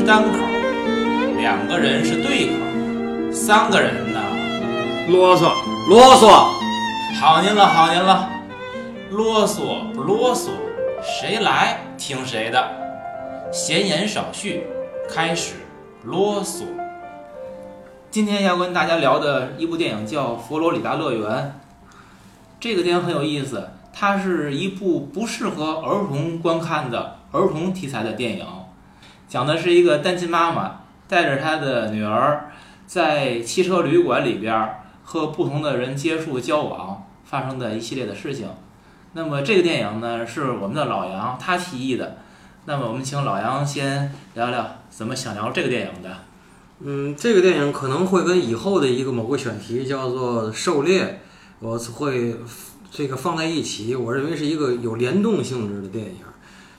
是单口，两个人是对口，三个人呢，啰嗦。啰嗦。好您了，好您了，啰嗦不啰嗦，谁来听谁的。闲言少叙，开始啰嗦。今天要跟大家聊的一部电影叫《佛罗里达乐园》。这个电影很有意思，它是一部不适合儿童观看的儿童题材的电影，讲的是一个单亲妈妈带着她的女儿在汽车旅馆里边和不同的人接触交往发生的一系列的事情。那么这个电影呢，是我们的老杨他提议的。那么我们请老杨先聊聊怎么想聊这个电影的。嗯，这个电影可能会跟以后的一个某个选题叫做《狩猎》，我会这个放在一起。我认为是一个有联动性质的电影。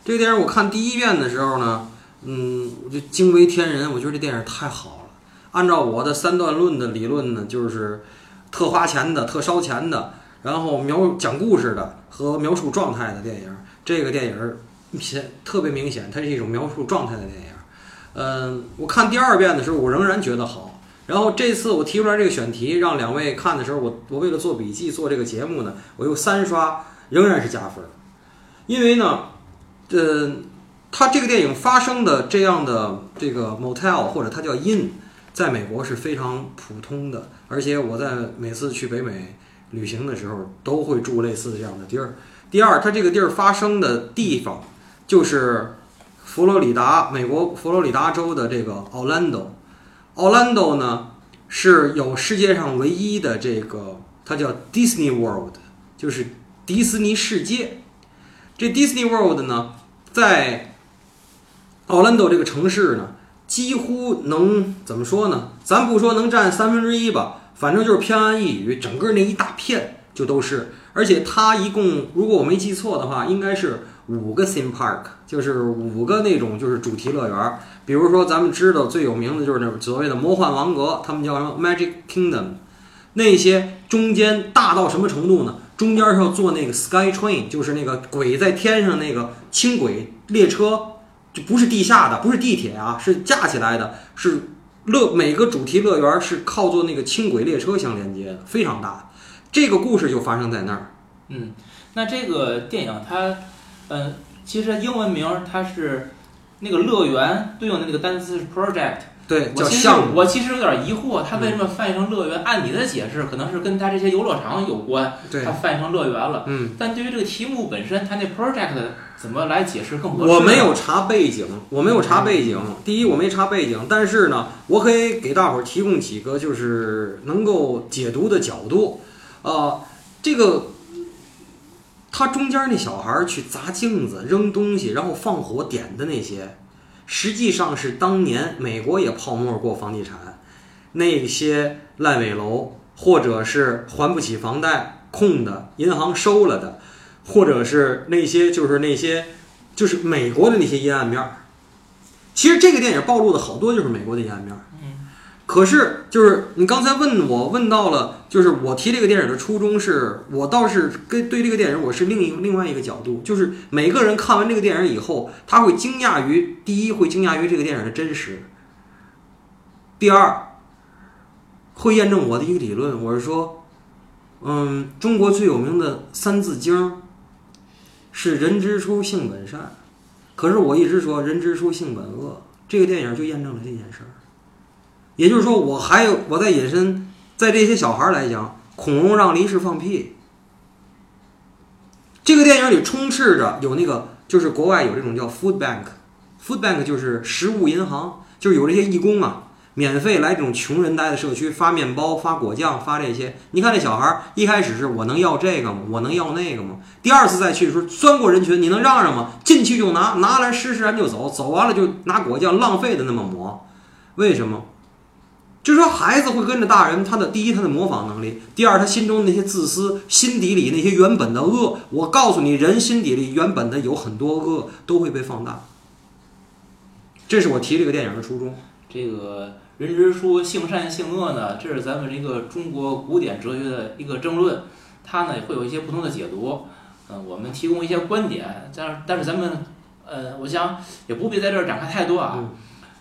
这个电影我看第一遍的时候呢，嗯，我就惊为天人。我觉得这电影太好了。按照我的三段论的理论呢，就是特花钱的、特烧钱的，然后描讲故事的和描述状态的电影。这个电影显特别明显，它是一种描述状态的电影。嗯，我看第二遍的时候，我仍然觉得好。然后这次我提出来这个选题，让两位看的时候，我我为了做笔记做这个节目呢，我又三刷，仍然是加分。因为呢，呃，它这个电影发生的这样的这个 motel 或者它叫 in，在美国是非常普通的，而且我在每次去北美旅行的时候，都会住类似这样的地儿。第二，它这个地儿发生的地方就是。佛罗里达，美国佛罗里达州的这个奥兰多，奥兰多呢是有世界上唯一的这个，它叫 Disney World，就是迪士尼世界。这 Disney World 呢，在奥兰多这个城市呢，几乎能怎么说呢？咱不说能占三分之一吧，反正就是偏安一隅，整个那一大片就都是。而且它一共，如果我没记错的话，应该是。五个 theme park 就是五个那种就是主题乐园，比如说咱们知道最有名的就是那所谓的魔幻王国，他们叫什么 Magic Kingdom，那些中间大到什么程度呢？中间是要坐那个 Sky Train，就是那个鬼在天上那个轻轨列车，就不是地下的，不是地铁啊，是架起来的，是乐每个主题乐园是靠坐那个轻轨列车相连接的，非常大。这个故事就发生在那儿。嗯，那这个电影它。嗯，其实英文名它是那个乐园对应的那个单词是 project，对，叫项目。我其实有点疑惑，它为什么翻译成乐园？按你的解释，可能是跟它这些游乐场有关，它翻译成乐园了。嗯，但对于这个题目本身，它那 project 怎么来解释更合适？我没有查背景，我没有查背景。第一，我没查背景，但是呢，我可以给大伙儿提供几个就是能够解读的角度。啊，这个。他中间那小孩去砸镜子、扔东西，然后放火点的那些，实际上是当年美国也泡沫过房地产，那些烂尾楼，或者是还不起房贷空的，银行收了的，或者是那些就是那些就是美国的那些阴暗面儿。其实这个电影暴露的好多就是美国的阴暗面儿。可是，就是你刚才问我问到了，就是我提这个电影的初衷是，我倒是跟对这个电影我是另一另外一个角度，就是每个人看完这个电影以后，他会惊讶于第一，会惊讶于这个电影的真实；第二，会验证我的一个理论，我是说，嗯，中国最有名的《三字经》是“人之初，性本善”，可是我一直说“人之初，性本恶”，这个电影就验证了这件事儿。也就是说，我还有我在引申，在这些小孩来讲，恐龙让离世放屁。这个电影里充斥着有那个，就是国外有这种叫 food bank，food bank 就是食物银行，就是有这些义工啊，免费来这种穷人待的社区发面包、发果酱、发这些。你看这小孩一开始是我能要这个吗？我能要那个吗？第二次再去的时候，钻过人群，你能让让吗？进去就拿，拿来施施然就走，走完了就拿果酱浪费的那么抹，为什么？就是说，孩子会跟着大人，他的第一，他的模仿能力；第二，他心中那些自私，心底里那些原本的恶。我告诉你，人心底里原本的有很多恶，都会被放大。这是我提这个电影的初衷。这个人之初，性善性恶呢？这是咱们这个中国古典哲学的一个争论，它呢会有一些不同的解读。嗯，我们提供一些观点，但是但是咱们，呃，我想也不必在这儿展开太多啊。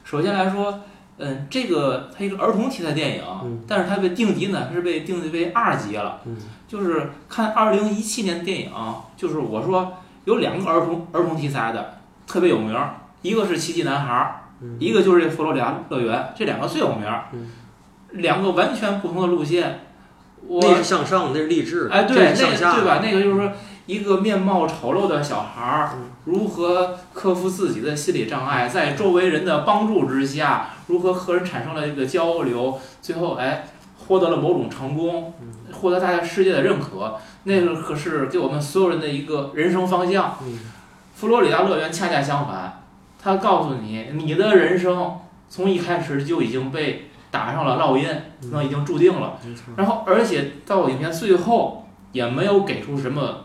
首先来说，嗯，这个它一个儿童题材电影，嗯但是它被定级呢是被定级为二级了。嗯就是看二零一七年电影，就是我说有两个儿童儿童题材的特别有名儿，一个是《奇迹男孩一个就是这佛罗里达乐园，这两个最有名儿。嗯两个完全不同的路线，我那是向上，那是励志的，哎，对，那对吧？那个就是说，一个面貌丑陋的小孩儿嗯如何克服自己的心理障碍，在周围人的帮助之下，如何和人产生了一个交流，最后哎获得了某种成功，嗯获得大家世界的认可。那个可是给我们所有人的一个人生方向。嗯佛罗里达乐园恰恰相反，他告诉你，你的人生从一开始就已经被打上了烙印，嗯那已经注定了。然后，而且到影片最后也没有给出什么，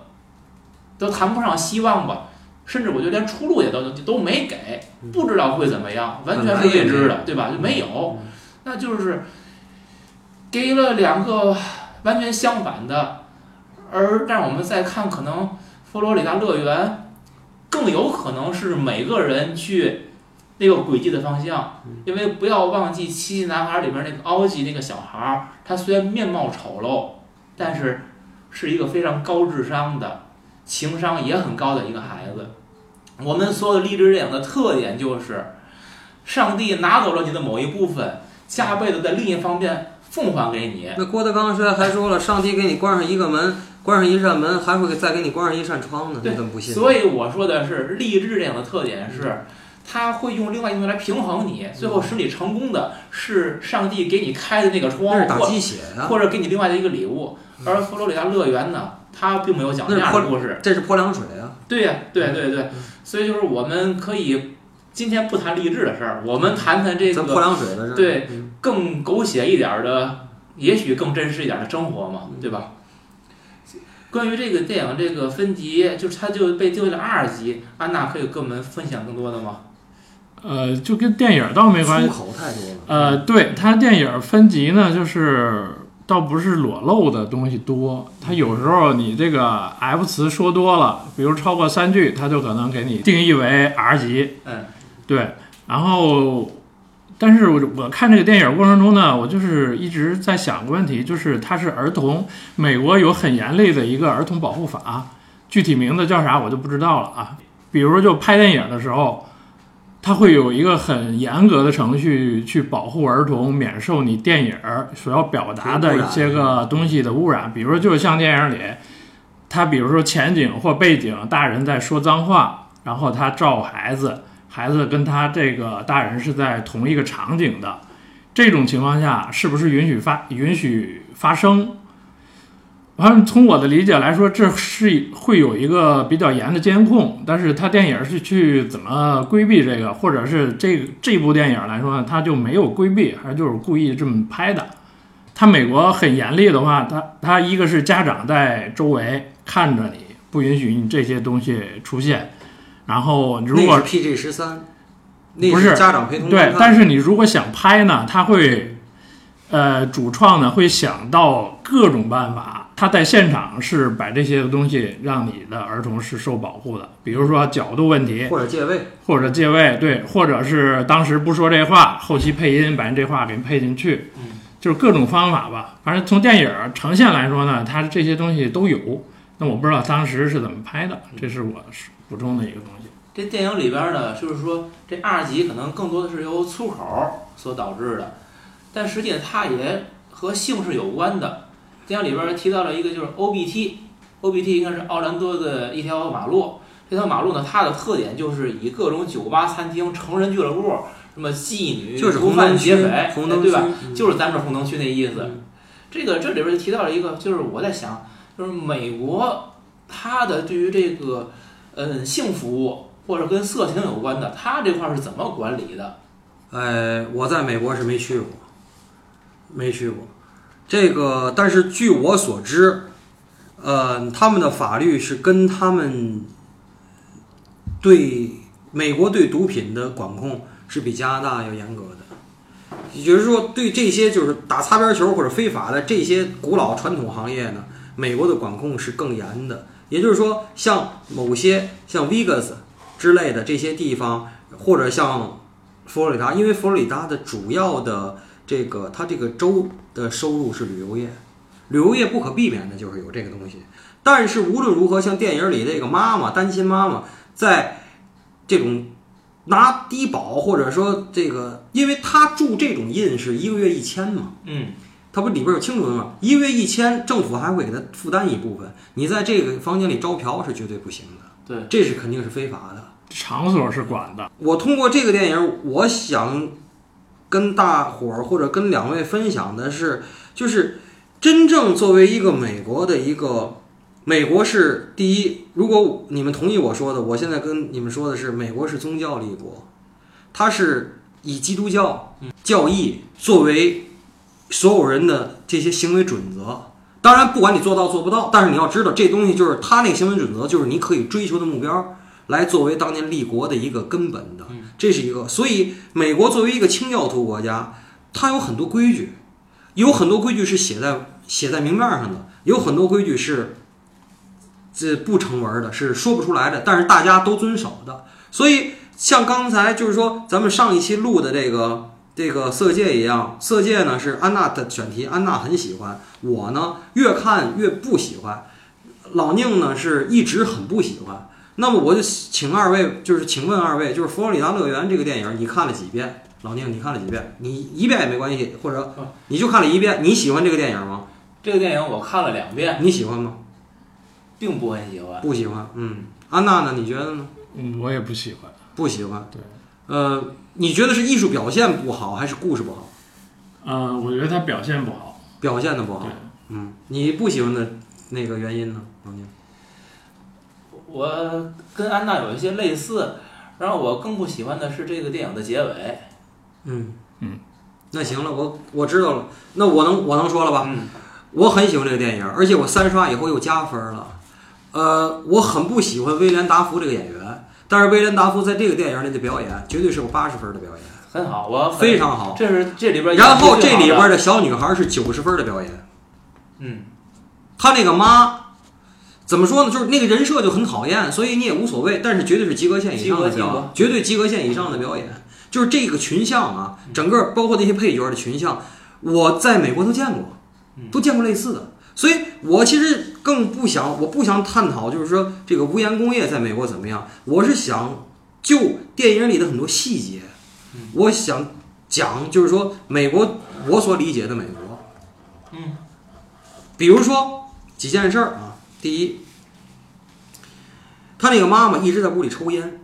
都谈不上希望吧，甚至我觉得连出路也都都没给，嗯。不知道会怎么样，完全是未知的，对吧？就没有，嗯。那就是给了两个完全相反的，而让我们再看，可能佛罗里达乐园更有可能是每个人去那个轨迹的方向，因为不要忘记《七夕男孩》里边那个奥吉那个小孩儿，他虽然面貌丑陋，但是是一个非常高智商的，情商也很高的一个孩子。我们所有的励志电影的特点就是，上帝拿走了你的某一部分，加倍的在另一方面奉还给你。那郭德纲虽然还说了，上帝给你关上一个门，关上一扇门，还会再给你关上一扇窗呢，对你怎么不信？所以我说的是励志电影的特点是，他会用另外一个东西来平衡你，最后使你成功的是上帝给你开的那个那窗或者给你另外的一个礼物。而佛罗里达乐园呢，它并没有讲这样的故事。这是泼凉水啊！对呀、对对对，所以就是我们可以今天不谈励志的事儿，我们谈谈这个泼个凉水的事儿？对嗯更狗血一点儿的，也许更真实一点儿的生活嘛，对吧？关于这个电影这个分级，就是它就被定为了二级，安娜可以跟我们分享更多的吗？呃，就跟电影倒没关系出。口太多了。呃，对，它电影分级呢，就是倒不是裸露的东西多，它有时候你这个 F 词说多了，比如超过三句，它就可能给你定义为 R 级。嗯，对，然后。但是我我看这个电影过程中呢，我就是一直在想个问题，就是它是儿童，美国有很严厉的一个儿童保护法，具体名字叫啥我就不知道了啊。比如就拍电影的时候，它会有一个很严格的程序去保护儿童免受你电影儿所要表达的一些个东西的污染，比如说就是像电影里，他比如说前景或背景大人在说脏话，然后他照孩子，孩子跟他这个大人是在同一个场景的，这种情况下是不是允许发允许发生？反正从我的理解来说，这是会有一个比较严的监控，但是他电影是去怎么规避这个，或者是这个这部电影来说呢，他就没有规避，还是就是故意这么拍的。他美国很严厉的话，他他一个是家长在周围看着你，不允许你这些东西出现，然后如果那是 PG 十三，那不是家长陪同对但是你如果想拍呢，他会，呃，主创呢会想到各种办法，他在现场是把这些东西让你的儿童是受保护的，比如说角度问题，或者借位，或者借位，对，或者是当时不说这话，后期配音把你这话给配进去，嗯，就是各种方法吧。反正从电影呈现来说呢，它这些东西都有。那我不知道当时是怎么拍的，这是我补充的一个东西。这电影里边呢，就是说这二级可能更多的是由粗口所导致的，但实际上它也和性是有关的。电影里边提到了一个就是 OBT，OBT 应该是奥兰多的一条马路。这条马路呢，它的特点就是以各种酒吧、餐厅、成人俱乐部，什么妓女、就是毒贩、劫匪，，红灯对吧？，嗯就是咱们这红灯区那意思。嗯这个这里边就提到了一个，就是我在想，就是美国它的对于这个嗯性服务或者跟色情有关的，它这块儿是怎么管理的？呃，我在美国是没去过，没去过。这个，但是据我所知，呃，他们的法律是跟他们对美国对毒品的管控是比加拿大要严格的。也就是说，对这些就是打擦边球或者非法的这些古老传统行业呢，美国的管控是更严的。也就是说，像某些像 Vegas 之类的这些地方，或者像佛罗里达，因为佛罗里达的主要的这个它这个州的收入是旅游业，旅游业不可避免的就是有这个东西。但是无论如何，像电影里这个妈妈单亲妈妈，在这种拿低保或者说这个，因为她住这种印是一个月一千嘛，嗯，它不里边有清楚的吗？一个月一千，政府还会给他负担一部分。你在这个房间里招嫖是绝对不行的，对，这是肯定是非法的。场所是管的，我通过这个电影，我想跟大伙儿或者跟两位分享的是，就是真正作为一个美国的一个，美国是第一。如果你们同意我说的，我现在跟你们说的是，美国是宗教立国，它是以基督教教义作为所有人的这些行为准则。当然，不管你做到做不到，但是你要知道，这东西就是他那个行为准则，就是你可以追求的目标。来作为当年立国的一个根本的，这是一个。所以，美国作为一个清教徒国家，它有很多规矩，有很多规矩是写在写在明面上的，有很多规矩是这不成文的，是说不出来的，但是大家都遵守的。所以，像刚才就是说咱们上一期录的这个这个色戒一样，色戒呢是安娜的选题，安娜很喜欢，我呢越看越不喜欢，老宁呢是一直很不喜欢。那么我就请二位，就是请问二位，就是《佛罗里达乐园》这个电影，你看了几遍？老宁，你看了几遍？你一遍也没关系，或者你就看了一遍。你喜欢这个电影吗？这个电影我看了两遍，你喜欢吗？并不很喜欢。不喜欢。嗯，安娜呢？你觉得呢？嗯，我也不喜欢。不喜欢。对。呃，你觉得是艺术表现不好，还是故事不好？呃，我觉得他表现不好。表现的不好。嗯，你不喜欢的那个原因呢，老宁？我跟安娜有一些类似，然后我更不喜欢的是这个电影的结尾。嗯嗯，那行了，我我知道了。那我能我能说了吧？嗯，我很喜欢这个电影，而且我三刷以后又加分了。呃，我很不喜欢威廉达福这个演员，但是威廉达福在这个电影里的表演绝对是有八十分的表演，很好，我非常好。这是这里边，然后这里边的小女孩是九十分的表演。嗯，她那个妈。怎么说呢？就是那个人设就很讨厌，所以你也无所谓。但是绝对是及格线以上的表演，绝对及格线以上的表演。就是这个群像啊，整个包括那些配角的群像，我在美国都见过，都见过类似的。所以我其实更不想，我不想探讨，就是说这个无烟工业在美国怎么样。我是想就电影里的很多细节，我想讲，就是说美国我所理解的美国，嗯，比如说几件事儿啊。第一，他那个妈妈一直在屋里抽烟，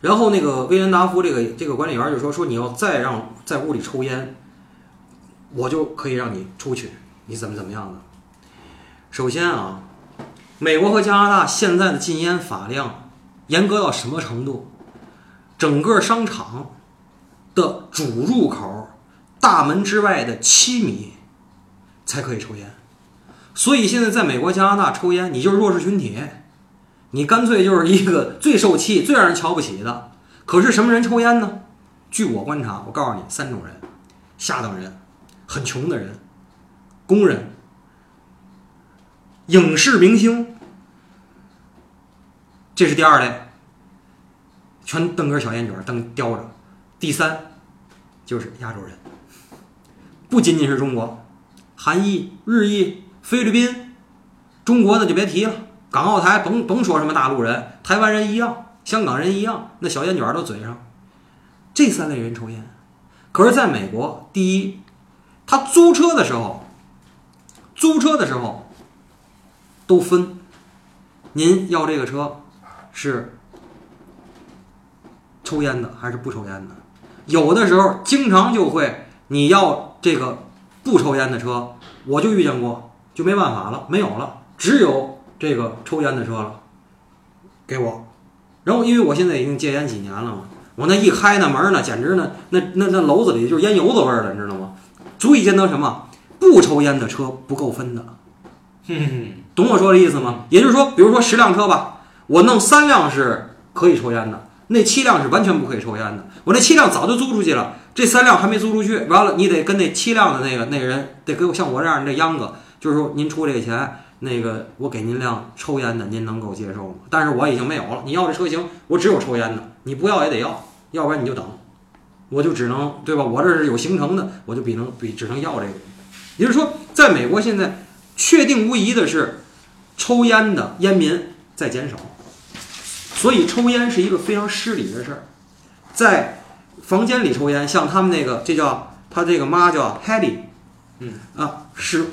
然后那个威廉达夫这个这个管理员就说说你要再让在屋里抽烟，我就可以让你出去，你怎么怎么样的？首先啊，美国和加拿大现在的禁烟法量严格到什么程度？整个商场的主入口大门之外的七米才可以抽烟。所以现在在美国、加拿大抽烟，你就是弱势群体，你干脆就是一个最受气、最让人瞧不起的。可是什么人抽烟呢？据我观察，我告诉你三种人：下等人、很穷的人、工人、影视明星。这是第二类，全蹬根小烟卷，蹬叼着。第三就是亚洲人，不仅仅是中国，韩裔、日裔。菲律宾、中国的就别提了，港澳台甭甭说什么大陆人，台湾人一样，香港人一样，那小烟卷都嘴上。这三类人抽烟，可是在美国，第一，他租车的时候，租车的时候都分，您要这个车是抽烟的还是不抽烟的？有的时候经常就会你要这个不抽烟的车，我就遇见过。就没办法了，没有了，只有这个抽烟的车了，给我。然后因为我现在已经戒烟几年了嘛，我那一开那门呢，简直呢，那那那楼子里就是烟油子味儿了，你知道吗？足以见得什么？不抽烟的车不够分的。懂我说的意思吗？也就是说，比如说十辆车吧，我弄三辆是可以抽烟的，那七辆是完全不可以抽烟的。我那七辆早就租出去了，这三辆还没租出去，完了你得跟那七辆的那个那个人得给我像我这样的秧歌。就是说，您出这个钱，那个我给您辆抽烟的，您能够接受吗？但是我已经没有了。你要这车型，我只有抽烟的，你不要也得要，要不然你就等。我就只能对吧？我这是有形成的，我就比能比只能要这个。也就是说，在美国现在确定无疑的是，抽烟的烟民在减少，所以抽烟是一个非常失礼的事儿。在房间里抽烟，像他们那个这叫他这个妈叫 Hedy，嗯啊是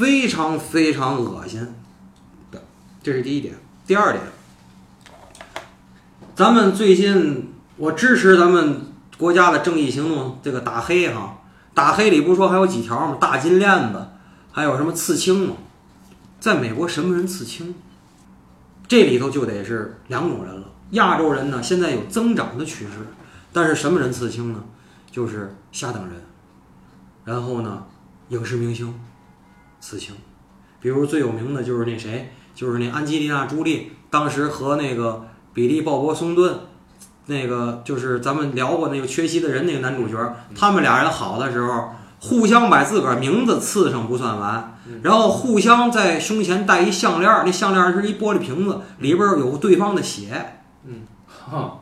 非常非常恶心的，这是第一点。第二点，咱们最近我支持咱们国家的正义行动，这个打黑哈，打黑里不说还有几条吗？大金链子，还有什么刺青吗？在美国什么人刺青？这里头就得是两种人了。亚洲人呢，现在有增长的趋势，但是什么人刺青呢？就是下等人，然后呢，影视明星刺青，比如最有名的就是那谁，就是那安吉丽娜·朱莉，当时和那个比利·鲍勃·松顿，那个就是咱们聊过那个缺席的人那个男主角，他们俩人好的时候，互相把自个儿名字刺上不算完，然后互相在胸前戴一项链儿，那项链儿是一玻璃瓶子，里边儿有对方的血。嗯哈，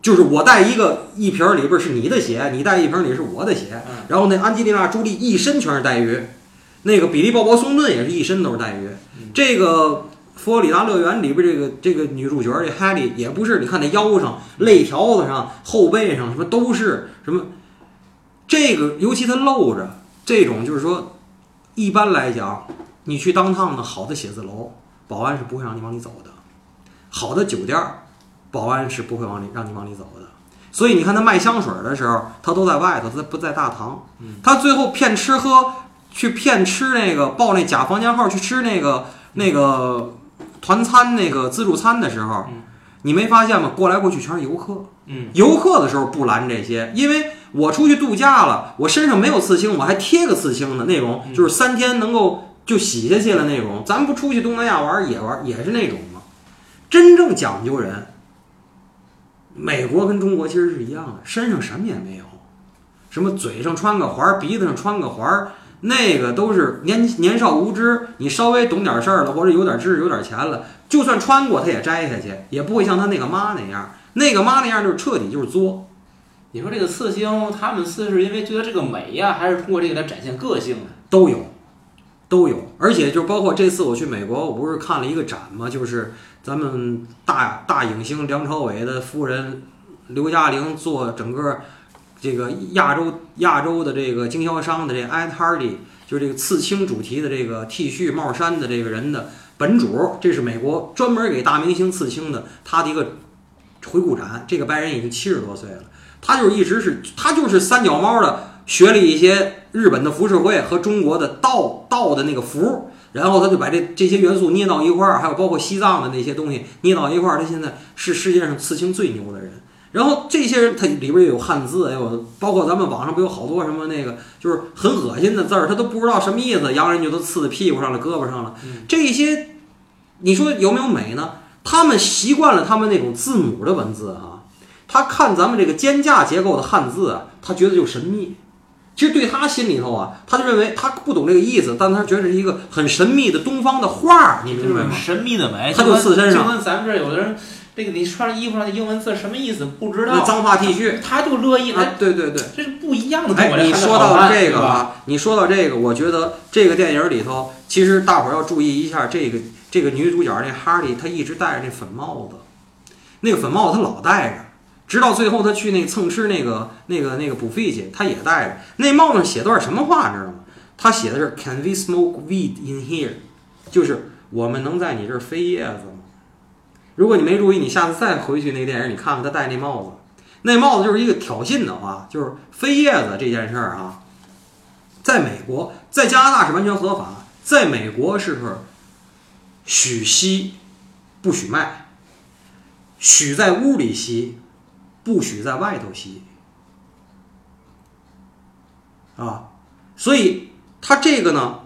就是我带一个一瓶儿里边儿是你的血，你带一瓶儿里是我的血。嗯然后那安吉丽娜·朱莉一身全是带鱼，那个比利·鲍勃·松顿也是一身都是带鱼。这个佛罗里达乐园里边这个这个女主角这哈利也不是，你看那腰上、肋条子上、后背上什么都是什么，这个尤其它露着这种，就是说，一般来讲，你去当趟的好的写字楼，保安是不会让你往里走的；好的酒店儿，保安是不会往里让你往里走的。所以你看他卖香水的时候，他都在外头，他不在大堂。他最后骗吃喝，去骗吃那个报那假房间号去吃那个那个团餐那个自助餐的时候嗯，你没发现吗？过来过去全是游客。嗯游客的时候不拦这些，因为我出去度假了，我身上没有刺青，我还贴个刺青的那种，嗯就是三天能够就洗下去了那种。咱不出去东南亚玩也玩也是那种吗？真正讲究人，美国跟中国其实是一样的，身上什么也没有，什么嘴上穿个环，鼻子上穿个环儿，那个都是年年少无知，你稍微懂点事儿了，或者有点知识、有点钱了，就算穿过他也摘下去，也不会像他那个妈那样。那个妈那样就是彻底就是作，你说这个刺青，他们刺是因为觉得这个美呀，还是通过这个来展现个性呢？都有，都有，而且就包括这次我去美国，我不是看了一个展吗？就是咱们大大影星梁朝伟的夫人刘嘉玲做整个这个亚洲亚洲的这个经销商的这 Ed Hardy，就是这个刺青主题的这个 T 恤帽衫的这个人的本主，这是美国专门给大明星刺青的，他的一个回顾展。这个白人已经七十多岁了，他就是一直是他就是三脚猫的。学了一些日本的浮世绘和中国的道道的那个符，然后他就把这这些元素捏到一块儿，还有包括西藏的那些东西捏到一块儿。他现在是世界上刺青最牛的人。然后这些人他里边也有汉字，也有包括咱们网上不有好多什么那个就是很恶心的字儿，他都不知道什么意思，洋人就都刺在屁股上了、胳膊上了。这些你说有没有美呢？他们习惯了他们那种字母的文字啊，他看咱们这个肩架结构的汉字啊，他觉得就神秘。其实对他心里头啊，他就认为他不懂这个意思，但他觉得是一个很神秘的东方的画儿，你明白吗？神秘的美，他就刺身上就跟咱们这儿有的人，这个你穿着衣服上的英文字什么意思不知道，那脏话 T 恤他就乐意啊，，对对对。这是不一样的。哎，你说到这个吧，啊，你说到这个，我觉得这个电影里头，其实大伙儿要注意一下，这个这个女主角那哈利，她一直戴着那粉帽子，那个粉帽子她老戴着，直到最后她去那蹭吃那个那个那个补费去，她也戴着。那帽子上写段什么话，你知道吗？他写的是 “Can we smoke weed in here？” 就是我们能在你这儿飞叶子吗？如果你没注意，你下次再回去那个电影，你看看他戴那帽子，那帽子就是一个挑衅的话，就是飞叶子这件事儿啊，在美国，在加拿大是完全合法，在美国是许吸不许卖，许在屋里吸，不许在外头吸，啊，所以他这个呢，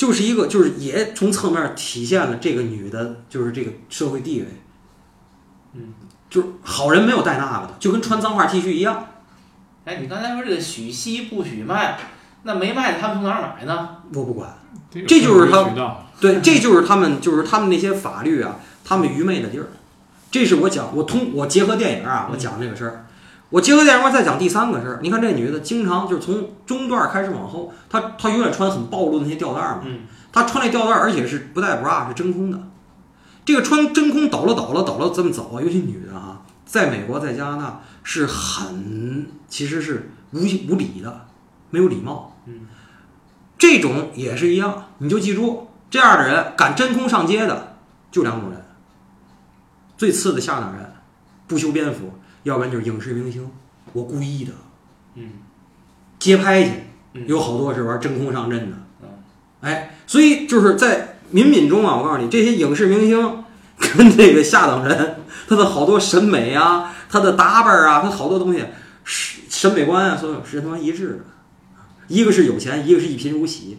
就是一个就是也从侧面体现了这个女的，就是这个社会地位，嗯，就是好人没有带那个的，就跟穿脏话 T 恤一样。哎，你刚才说这个许吸不许卖，那没卖的他们从哪儿买呢？我不管，这这就是他。对，这就是他们，就是他们那些法律啊，他们愚昧的地儿。这是我讲，我通我结合电影啊，我讲这个事儿。我结合电影，我再讲第三个事儿。你看这女的，经常就是从中段开始往后，她她永远穿很暴露的那些吊带儿嘛。嗯，她穿那吊带儿，而且是不带 bra，是真空的。这个穿真空抖了抖了抖了这么走啊，尤其女的啊，在美国在加拿大是很其实是无无礼的，没有礼貌。嗯，这种也是一样，你就记住，这样的人敢真空上街的就两种人。最次的下等人，不修边幅，要不然就是影视明星，我故意的。嗯，街拍去，嗯有好多是玩真空上阵的嗯。哎，所以就是在民民中啊，我告诉你，这些影视明星跟这个下等人，他的好多审美啊，他的打扮啊，他好多东西是审美观啊，所有是他妈一致的。一个是有钱，一个是一贫如洗。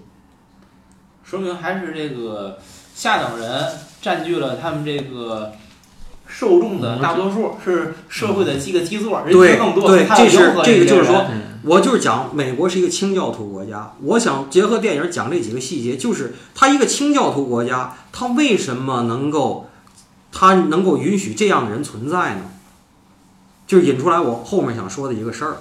说明还是这个下等人占据了他们这个受众的大多数，是社会的几个基座，人对群更多，对他这是这个就是说我就是讲美国是一个清教徒国家，我想结合电影讲这几个细节，就是他一个清教徒国家，他为什么能够，他能够允许这样的人存在呢？就是引出来我后面想说的一个事儿。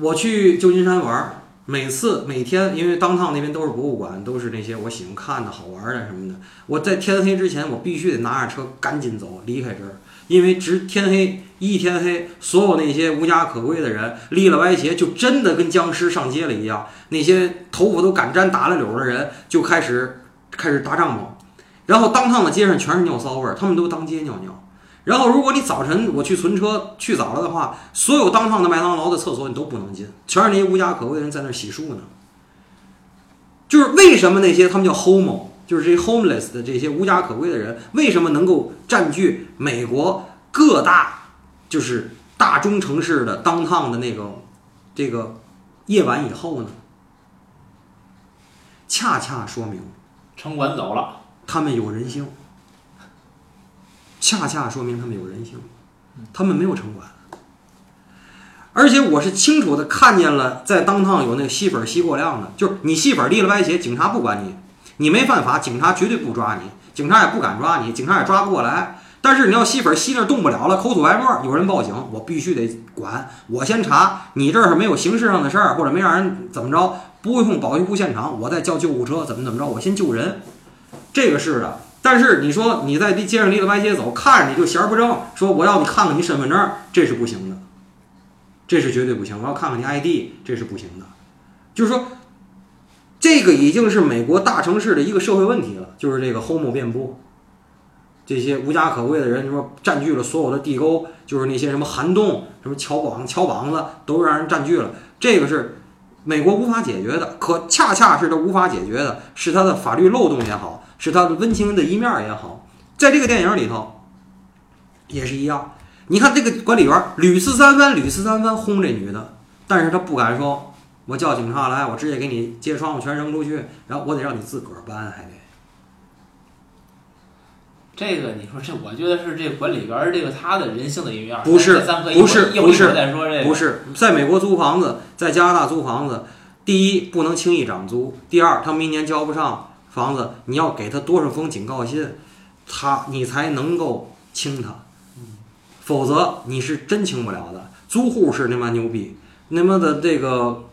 我去旧金山玩儿，每次每天因为当趟那边都是博物馆，都是那些我喜欢看的好玩的什么的。我在天黑之前，我必须得拿着车赶紧走，离开这儿，因为直天黑一天黑，所有那些无家可归的人，立了歪斜，就真的跟僵尸上街了一样。那些头发都敢沾打了绺的人，就开始开始搭帐篷，然后当趟的街上全是尿骚味儿，他们都当街尿尿。然后，如果你早晨我去存车去早了的话，所有当趟的麦当劳的厕所你都不能进，全是那些无家可归的人在那儿洗漱呢。就是为什么那些他们叫 homo，就是这些 homeless 的这些无家可归的人，为什么能够占据美国各大就是大中城市的当趟的那个这个夜晚以后呢？恰恰说明城管走了，他们有人性，恰恰说明他们有人性，他们没有城管。而且我是清楚的看见了，在当趟有那个吸粉吸过量的，就是你吸粉立了歪斜，警察不管你，你没犯法，警察绝对不抓你，警察也不敢抓你，警察也抓不过来。但是你要吸粉吸那儿动不了了，口吐白沫，有人报警，我必须得管，我先查你这儿是没有刑事上的事儿，或者没让人怎么着，不会碰保卫部现场，我再叫救护车，怎么怎么着，我先救人，这个是的。但是你说你在街上立了歪斜走，看着你就闲儿不正，说我要你看看你身份证，这是不行的，这是绝对不行。我要看看你 ID，这是不行的。就是说，这个已经是美国大城市的一个社会问题了，就是这个 homo 遍布，这些无家可归的人，你说占据了所有的地沟，就是那些什么涵洞、什么桥网、桥绑子，都让人占据了。这个是美国无法解决的，可恰恰是他无法解决的，是他的法律漏洞也好，是他的温情的一面儿也好，在这个电影里头也是一样。你看这个管理员屡次三番、屡次三番轰这女的，但是他不敢说，我叫警察来，我直接给你揭窗户全扔出去，然后我得让你自个儿搬，还得。这个你说这，我觉得是这管理员儿这个他的人性的一面儿。不是不是不是一会儿再说这个。不是，在美国租房子，在加拿大租房子，第一不能轻易涨租，第二他明年交不上房子，你要给他多少封警告信，他你才能够清他，否则你是真清不了的。租户是他妈牛逼，他妈的这个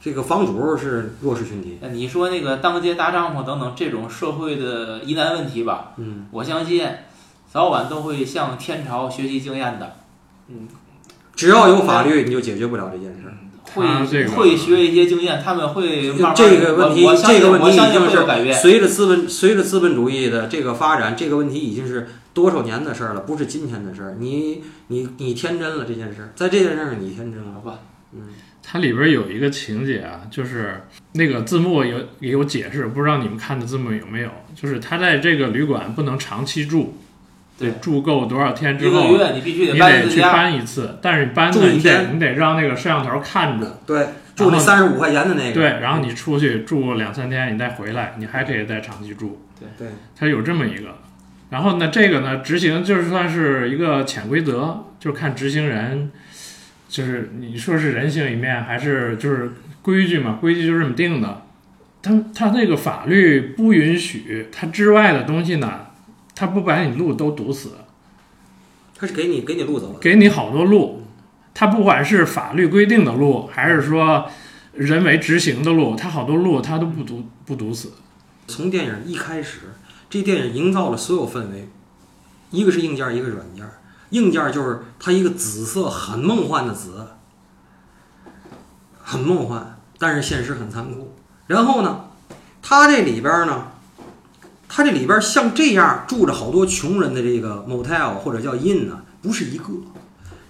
这个房主是弱势群体，那你说那个当街搭帐篷等等这种社会的疑难问题吧，嗯，我相信早晚都会向天朝学习经验的。嗯，只要有法律，你就解决不了这件事儿。会、他这个会学一些经验，他们会慢慢这个问题这个问题已经是改变。随着资本随着资本主义的这个发展，这个问题已经是多少年的事儿了，不是今天的事儿。你你你天真了这件事儿，在这件事儿上你天真了。好吧，它里边有一个情节啊，就是那个字幕有也有解释，不知道你们看的字幕有没有？就是他在这个旅馆不能长期住，对得住够多少天之一个后，月你必须你搬自家。得去搬一次。但是你搬呢，你得你得让那个摄像头看着，对，住那三十五块钱的那个，对，然后你出去住两三天，你再回来，你还可以再长期住。对，它有这么一个。然后呢，这个呢执行就是算是一个潜规则，就看执行人，就是你说是人性一面，还是就是规矩嘛？规矩就这么定的。他他那个法律不允许，它之外的东西呢，它不把你路都堵死。他是给你给你路走的。给你好多路，他不管是法律规定的路，还是说人为执行的路，他好多路他都不堵不堵死。从电影一开始，这电影营造了所有氛围，一个是硬件，一个是软件。硬件就是它一个紫色很梦幻的紫，很梦幻，但是现实很残酷。然后呢，它这里边呢，它这里边像这样住着好多穷人的这个 motel 或者叫 inn 呢，不是一个。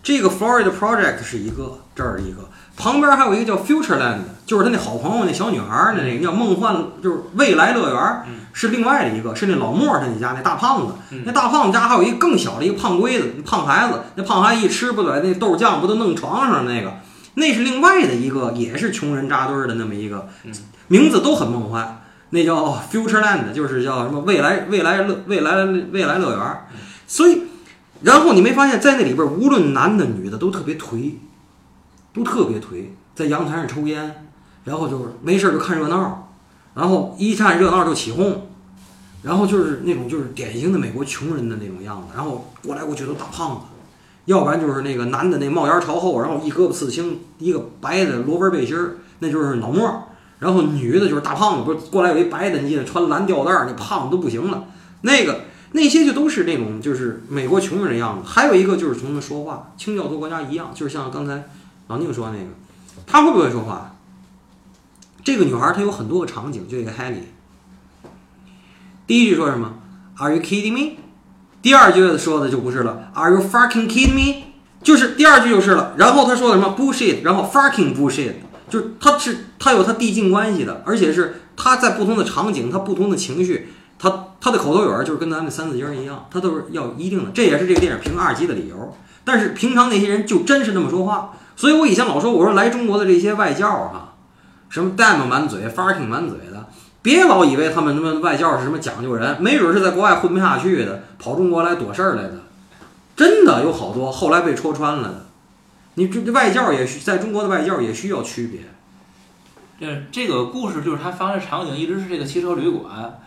这个 Florida Project 是一个，这儿一个，旁边还有一个叫 Futureland，就是他那好朋友那小女孩儿的那个叫梦幻，就是未来乐园，是另外的一个，是那老莫他那家那大胖子，那大胖子家还有一个更小的一个胖龟子，胖孩子，那胖孩子一吃不对，那豆酱不都弄床上那个，那是另外的一个，也是穷人扎堆儿的那么一个，名字都很梦幻，那叫 Futureland，就是叫什么未来未来乐未来未来乐园，所以。然后你没发现，在那里边，无论男的女的都特别颓，都特别颓，在阳台上抽烟，然后就是没事就看热闹，然后一看热闹就起哄，然后就是那种就是典型的美国穷人的那种样子，然后过来过去都大胖子，要不然就是那个男的那帽檐朝后，然后一胳膊刺青，一个白的罗纹背心儿，那就是脑膜，然后女的就是大胖子，不是过来有一白的，你记得穿蓝吊带，那胖子都不行了，那个。那些就都是那种就是美国穷人的样子，还有一个就是从他们说话，清教徒国家一样，就是像刚才老宁说那个，他会不会说话？这个女孩她有很多个场景，就一个 Haley。第一句说什么？Are you kidding me？第二句说的就不是了，Are you fucking kidding me？就是第二句就是了。然后他说的什么 bullshit？然后 fucking bullshit？就是他是他有他递进关系的，而且是他在不同的场景，他不同的情绪。他他的口头语儿就是跟咱们三字经一样，他都是要一定的，这也是这个电影评二级的理由。但是平常那些人就真是那么说话，所以我以前老说，我说来中国的这些外教哈，什么 damn 满嘴，fucking 满嘴的，别老以为他们他妈外教是什么讲究人，没准是在国外混不下去的，跑中国来躲事儿来的。真的有好多后来被戳穿了的。你这外教也需在中国的外教也需要区别。这这个故事就是他发生场景一直是这个汽车旅馆。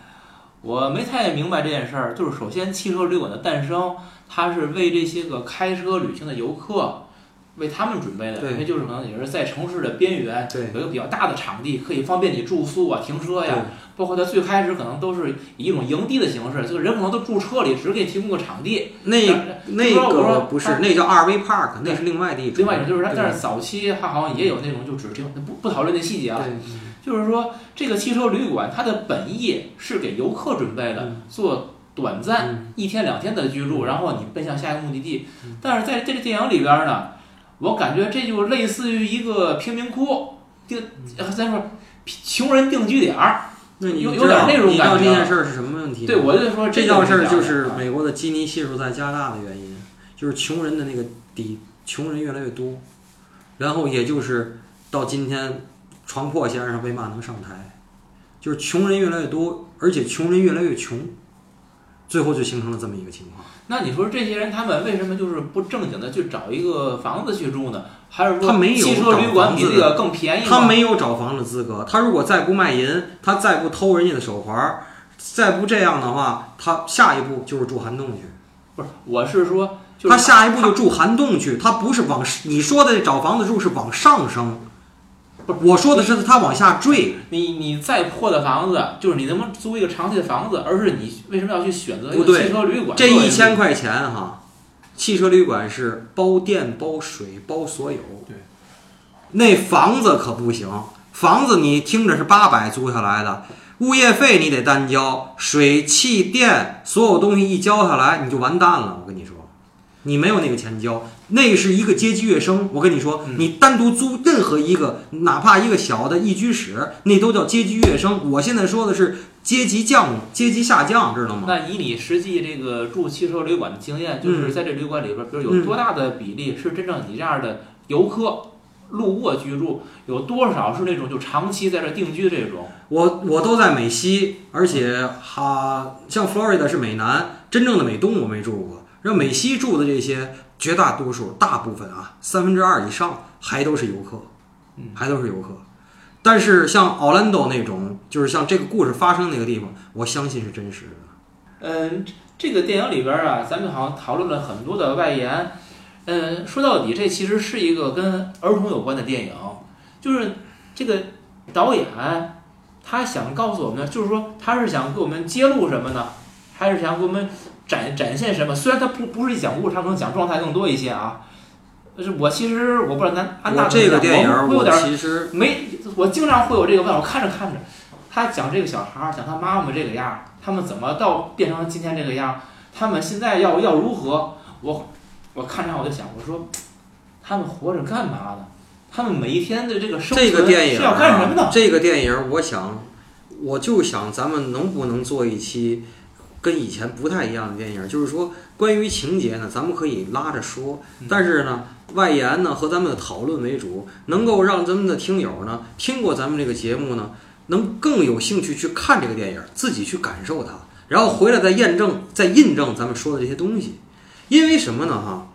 我没太明白这件事儿，就是首先汽车旅馆的诞生，它是为这些个开车旅行的游客，为他们准备的，因为就是可能也是在城市的边缘，有一个比较大的场地，可以方便你住宿啊、停车呀。包括它最开始可能都是以一种营地的形式，就是人可能都住车里，只是给你提供个场地。那那个不是，那叫 RV Park，那是另外的一种。另外一种就是，但是早期它好像也有那种，就只停，不不讨论那细节啊。就是说，这个汽车旅馆它的本意是给游客准备的，做短暂一天两天的居住，然后你奔向下一个目的地。但是在这个电影里边呢，我感觉这就类似于一个贫民窟定，咱说穷人定居点儿。那你有有点那种感觉。你知道这件事儿是什么问题？对，我就说这件事儿就是美国的基尼系数在加大的原因，就是穷人的那个底，穷人越来越多，然后也就是到今天。床破先生为嘛能上台？就是穷人越来越多，而且穷人越来越穷，最后就形成了这么一个情况。那你说这些人他们为什么就是不正经的去找一个房子去住呢？还是说汽车旅馆比这个更便宜？他没有找房子资格。他如果再不卖淫，他再不偷人家的手环，再不这样的话，他下一步就是住涵洞去。不是，我是说，他下一步就住涵洞去。他不是往你说的找房子住是往上升。我说的是它往下坠。你你再破的房子，就是你能不能租一个长期的房子？而是你为什么要去选择一个汽车旅馆？这一千块钱哈，汽车旅馆是包电、包水、包所有。对，那房子可不行。房子你听着是八百租下来的，物业费你得单交，水、气、电所有东西一交下来你就完蛋了。我跟你说，你没有那个钱交。那是一个阶级跃升，我跟你说，你单独租任何一个，哪怕一个小的一居室，那都叫阶级跃升。我现在说的是阶级降、阶级下降，知道吗？那以你实际这个住汽车旅馆的经验，就是在这旅馆里边，比如有多大的比例是真正你这样的游客路过居住，有多少是那种就长期在这定居的这种？我我都在美西，而且哈，像 Florida 是美南，真正的美东我没住过。让美西住的这些。绝大多数、大部分啊，三分之二以上还都是游客，还都是游客。但是像奥兰多那种，就是像这个故事发生那个地方，我相信是真实的。嗯，这个电影里边儿啊，咱们好像讨论了很多的外延。嗯，说到底，这其实是一个跟儿童有关的电影。就是这个导演他想告诉我们，就是说他是想给我们揭露什么呢？还是想给我们展展现什么？虽然他不不是讲故事，他可能讲状态更多一些啊。就是我其实我不知道咱安娜我这个电影我我会有点儿其实没，我经常会有这个问，我看着看着，他讲这个小孩儿，讲他妈妈这个样儿，他们怎么到变成今天这个样儿，他们现在要要如何？我我看着我就想，我说他们活着干嘛呢？他们每一天的这个生这个存电影是要干什么的？啊这个电影，我想，我就想咱们能不能做一期跟以前不太一样的电影？就是说，关于情节呢，咱们可以拉着说嗯，但是呢，外延呢和咱们的讨论为主，能够让咱们的听友呢听过咱们这个节目呢，能更有兴趣去看这个电影，自己去感受它，然后回来再验证、再印证咱们说的这些东西。因为什么呢？哈，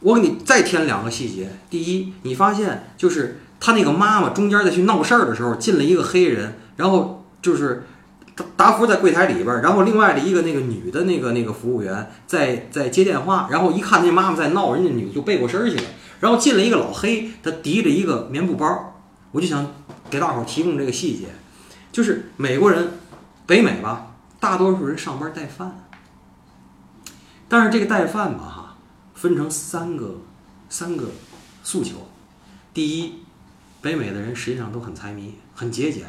我给你再添两个细节。第一，你发现就是他那个妈妈中间再去闹事儿的时候，进了一个黑人，然后就是达达福在柜台里边，然后另外的一个那个女的那个那个服务员在在接电话，然后一看那妈妈在闹，人家女的就背过身去了，然后进了一个老黑，他提着一个棉布包，我就想给大伙儿提供这个细节，就是美国人，北美吧，大多数人上班带饭。但是这个带饭吧，哈，分成三个三个诉求。第一，北美的人实际上都很财迷，很节俭，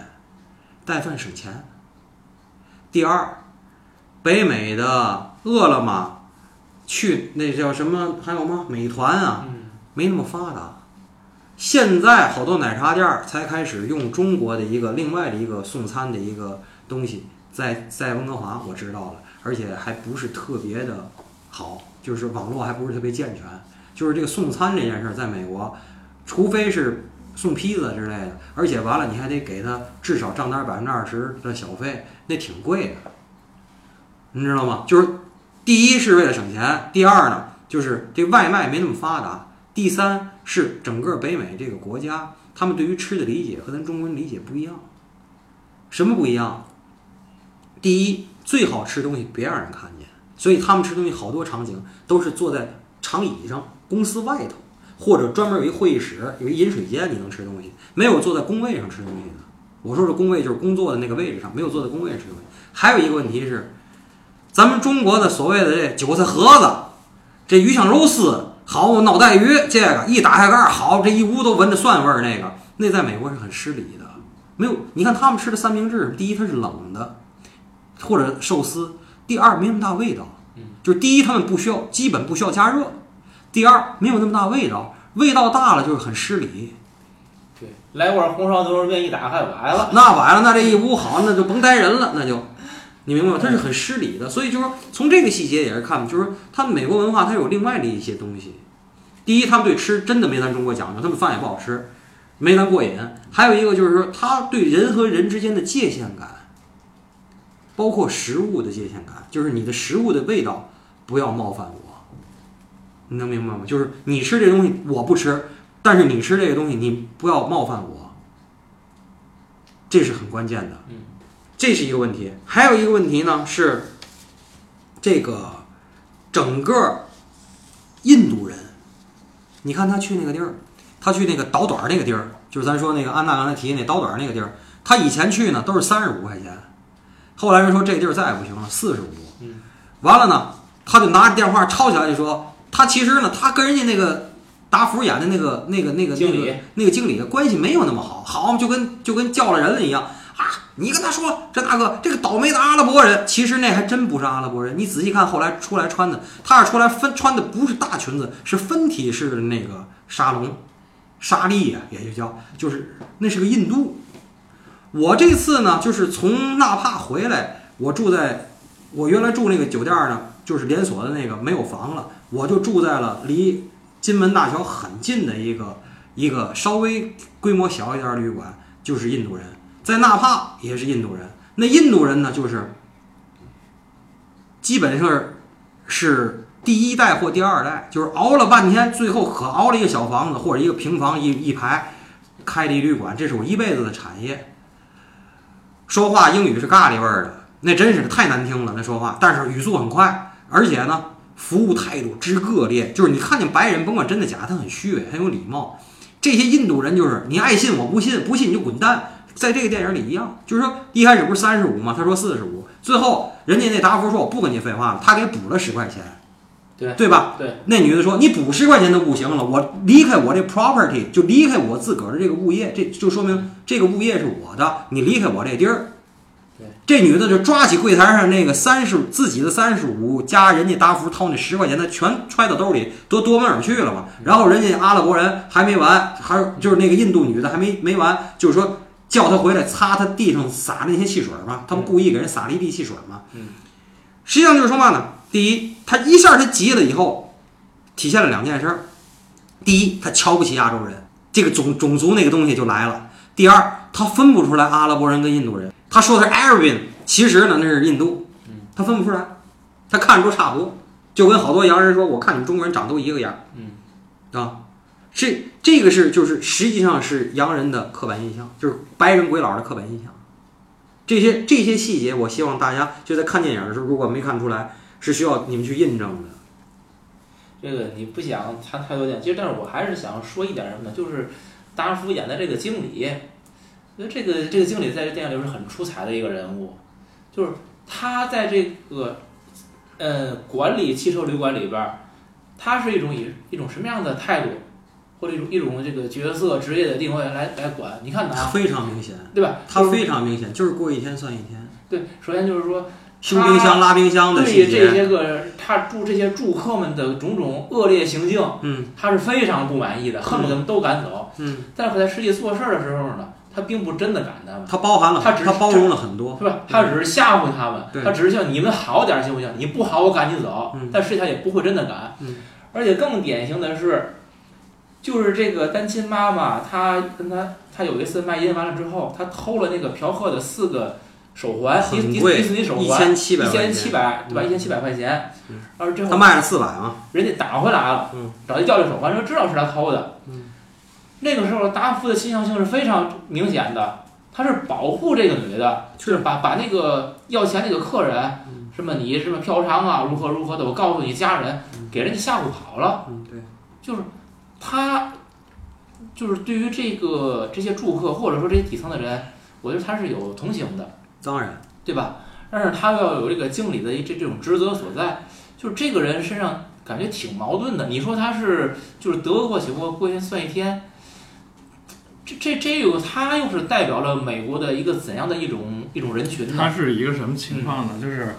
带饭省钱。第二，北美的饿了么，去那叫什么？还有吗？美团啊，嗯，没那么发达。现在好多奶茶店儿才开始用中国的一个另外的一个送餐的一个东西，在在温哥华我知道了，而且还不是特别的好，就是网络还不是特别健全。就是这个送餐这件事儿，在美国，除非是送披萨之类的，而且完了你还得给他至少账单百分之二十的小费，那挺贵的，你知道吗？就是第一是为了省钱，第二呢就是这外卖没那么发达，第三是整个北美这个国家，他们对于吃的理解和咱中国人理解不一样。什么不一样？第一，最好吃东西别让人看见，所以他们吃东西好多场景都是坐在长椅上，公司外头，或者专门有一会议室，有一饮水间，你能吃东西，没有坐在工位上吃东西的。我说的工位就是工作的那个位置上，没有坐在工位上。还有一个问题是，咱们中国的所谓的这韭菜盒子，这鱼香肉丝，好脑袋鱼，这个一打开盖儿，好这一屋都闻着蒜味儿，那个那在美国是很失礼的。没有，你看他们吃的三明治，第一它是冷的，或者寿司；第二没那么大味道，就是第一他们不需要，基本不需要加热；第二没有那么大味道，味道大了就是很失礼。来碗红烧牛肉面一打开完了，那完了，那这一屋好，那就甭待人了，那就，你明白吗？它是很失礼的，所以就是说从这个细节也是看，就是说他们美国文化它有另外的一些东西。第一，他们对吃真的没咱中国讲究，他们饭也不好吃，没咱过瘾。还有一个就是说，他对人和人之间的界限感，包括食物的界限感，就是你的食物的味道不要冒犯我，你能明白吗？就是你吃这东西我不吃，但是你吃这个东西你不要冒犯我。这是很关键的，嗯，这是一个问题。还有一个问题呢是，这个整个印度人，你看他去那个地儿，他去那个导短儿那个地儿，就是咱说那个安娜刚才提那导短儿那个地儿，他以前去呢都是三十五块钱，后来人说这地儿再也不行了，四十五，嗯，完了呢，他就拿着电话抄起来就说，他其实呢，他跟人家那个达福演的那个那个那个那经理个那个经理的关系没有那么好，好就跟就跟叫了人了一样啊！你跟他说这大哥这个倒霉的阿拉伯人，其实那还真不是阿拉伯人。你仔细看后来出来穿的，他是出来分穿的不是大裙子，是分体式的那个沙龙，沙粒呀、也就叫就是那是个印度。我这次呢，就是从纳帕回来，我住在我原来住那个酒店呢，就是连锁的那个没有房了，我就住在了离金门大桥很近的一个一个稍微规模小一点的旅馆，就是印度人，在纳帕也是印度人。那印度人呢，就是基本上是第一代或第二代，就是熬了半天，最后可熬了一个小房子或者一个平房一一排，开了一旅馆，这是我一辈子的产业。说话英语是咖喱味儿的，那真是太难听了，那说话，但是语速很快，而且呢，服务态度之恶劣，就是你看见白人，甭管真的假，他很虚伪，很有礼貌。这些印度人就是你爱信我不信，不信你就滚蛋。在这个电影里一样，就是说一开始不是三十五吗？他说四十五，最后人家那达夫说我不跟你废话了，他给补了十块钱，对对吧？对，那女的说你补十块钱都不行了，我离开我这 property 就离开我自个儿的这个物业，这就说明这个物业是我的，你离开我这地儿。对，这女的就抓起柜台上那个三十自己的三十五加人家达福掏那十块钱，她全揣到兜里，都夺门而去了嘛。然后人家阿拉伯人还没完，还就是那个印度女的还没没完，就是说叫她回来擦她地上洒的那些汽水嘛，他们故意给人洒了一地汽水嘛。嗯，实际上就是说嘛呢，第一，他一下他急了以后，体现了两件事儿。第一，他瞧不起亚洲人，这个种种族那个东西就来了。第二，他分不出来阿拉伯人跟印度人。他说的是 Arabian，其实呢那是印度，他分不出来，他看着都差不多，就跟好多洋人说，我看你们中国人长都一个样，嗯，啊，这这个是就是实际上是洋人的刻板印象，就是白人鬼佬的刻板印象。这些这些细节，我希望大家就在看电影的时候，如果没看出来，是需要你们去印证的。这个你不想谈太多点，其实但是我还是想说一点什么呢？就是达福演的这个经理，因为这个这个经理在这电影里是很出彩的一个人物，就是他在这个呃管理汽车旅馆里边儿，他是一种以一种什么样的态度，或者一种一种这个角色职业的定位来来管？你看他他，非常明显，对吧？他非常明显，就是过一天算一天，对，首先就是说修冰箱、拉冰箱的对这，些个他住这些住客们的种种恶劣行径，嗯他是非常不满意的，恨不得都赶走。嗯，但是在实际做事儿的时候呢，他并不真的赶他们，他包含了，他只是他包容了很多，是吧？他只是吓唬他们，他只是像你们好点儿行不行？你不好，我赶紧走。嗯但实际上也不会真的赶。嗯而且更典型的是，就是这个单亲妈妈，她跟她，她有一次卖淫完了之后，她偷了那个嫖客的四个手环，迪迪迪士尼手一环，千七百一千七，百对吧？嗯一千七百块钱嗯，然后之后他卖了四百嘛，人家打回来了，嗯找他要这手环，说知道是他偷的。嗯那个时候达夫的倾向性是非常明显的，他是保护这个女的，就是把把那个要钱那个客人，嗯什么你什么嫖娼啊，如何如何的，我告诉你家人，给人家吓唬跑了。嗯，对，就是他，就是对于这个这些住客或者说这些底层的人，我觉得他是有同情的。当然，对吧？但是他要有这个经理的这这种职责所在，就是这个人身上感觉挺矛盾的。你说他是就是得过且过，过一天算一天，这这这有他又是代表了美国的一个怎样的一种一种人群呢他？是一个什么情况呢？就是